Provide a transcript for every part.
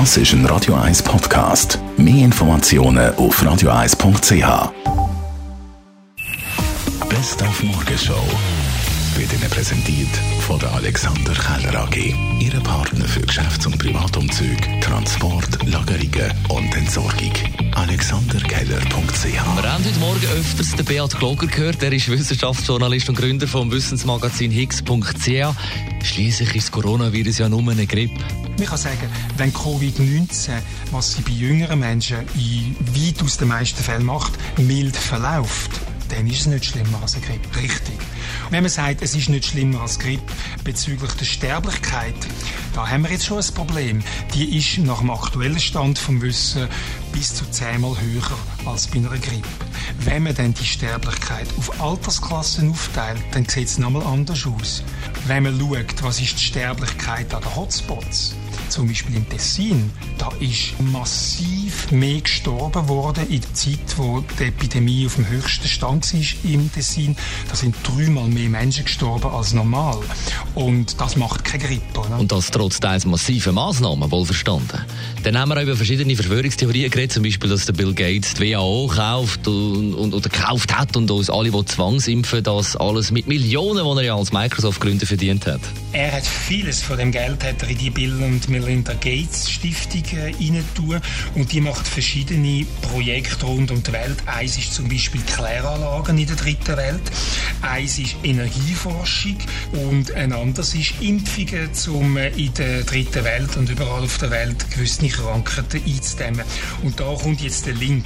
Das ist ein Radio 1 Podcast. Mehr Informationen auf radio1.ch. Best auf Morgenshow wird Ihnen präsentiert von der Alexander Keller AG. Ihre Partner für Geschäfts- und Privatumzug, Transport, Lagerungen und Entsorgung. Haben heute Morgen öfters den Beat Gloger gehört. Er ist Wissenschaftsjournalist und Gründer vom Wissensmagazin Higgs.ch. Schließlich ist das Coronavirus ja nur eine Grippe. Man kann sagen, wenn Covid-19, was sie bei jüngeren Menschen in weitaus den meisten Fällen macht, mild verläuft, dann ist es nicht schlimmer als eine Grippe. Richtig. Wenn man sagt, es ist nicht schlimmer als Grippe bezüglich der Sterblichkeit, da haben wir jetzt schon ein Problem. Die ist nach dem aktuellen Stand vom Wissen bis zu zehnmal höher als bei einer Grippe. Wenn man dann die Sterblichkeit auf Altersklassen aufteilt, dann sieht es nochmal anders aus. Wenn man schaut, was ist die Sterblichkeit an den Hotspots, zum Beispiel im Tessin, da ist massiv mehr gestorben worden in der Zeit, wo die Epidemie auf dem höchsten Stand war im Tessin. Da sind dreimal mehr Menschen gestorben als normal. Und das macht keine Grippe. Oder? Und das trotz teils massiven Massnahmen, wohl verstanden. Dann haben wir auch über verschiedene Verschwörungstheorien geredet, zum Beispiel, dass der Bill Gates die WHO kauft und, und, oder gekauft hat und uns alle, die zwangsimpfen, das alles mit Millionen, die er ja als Microsoft-Gründer verdient hat. Er hat vieles von dem Geld hat er in die Bill und Melinda Gates Stiftung äh, tun und die macht verschiedene Projekte rund um die Welt. Eins ist zum Beispiel Kläranlagen in der dritten Welt, eins ist Energieforschung und ein anderes ist Impfungen, um äh, in der dritten Welt und überall auf der Welt gewisse Krankheiten einzudämmen. Und da kommt jetzt der Link.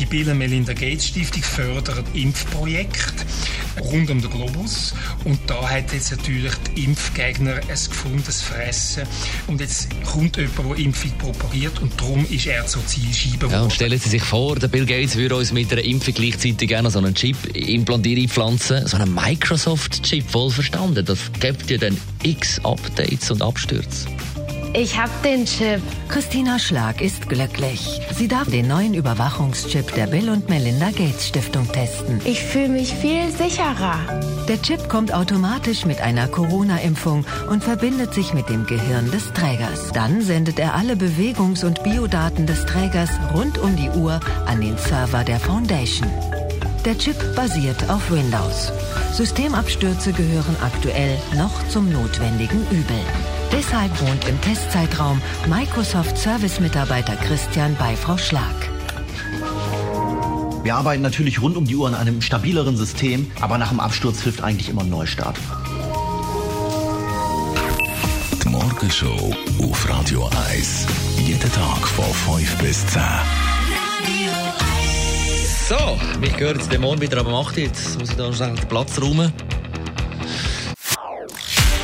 Die Bill und Melinda Gates Stiftung fördert Impfprojekte rund um den Globus und da hat jetzt natürlich die Impfgegner ein gefundenes Fressen und jetzt kommt jemand, der Impfung propagiert und darum ist er zur Zielscheibe geworden. Ja, und stellen Sie sich vor, der Bill Gates würde uns mit einer Impfung gleichzeitig gerne so einen Chip implantieren, pflanzen, so einen Microsoft-Chip, wohl verstanden. Das gibt ja dann x Updates und Abstürze. Ich hab den Chip. Christina Schlag ist glücklich. Sie darf den neuen Überwachungschip der Bill und Melinda Gates Stiftung testen. Ich fühle mich viel sicherer. Der Chip kommt automatisch mit einer Corona-Impfung und verbindet sich mit dem Gehirn des Trägers. Dann sendet er alle Bewegungs- und Biodaten des Trägers rund um die Uhr an den Server der Foundation. Der Chip basiert auf Windows. Systemabstürze gehören aktuell noch zum notwendigen Übel. Deshalb wohnt im Testzeitraum Microsoft Service-Mitarbeiter Christian bei Frau Schlag. Wir arbeiten natürlich rund um die Uhr an einem stabileren System, aber nach dem Absturz hilft eigentlich immer ein Neustart. Die Morgenshow auf Radio 1. Jeden Tag von 5 bis 10. So, mich gehört jetzt Morgen wieder am 8. Jetzt muss ich da schnell den Platz räumen.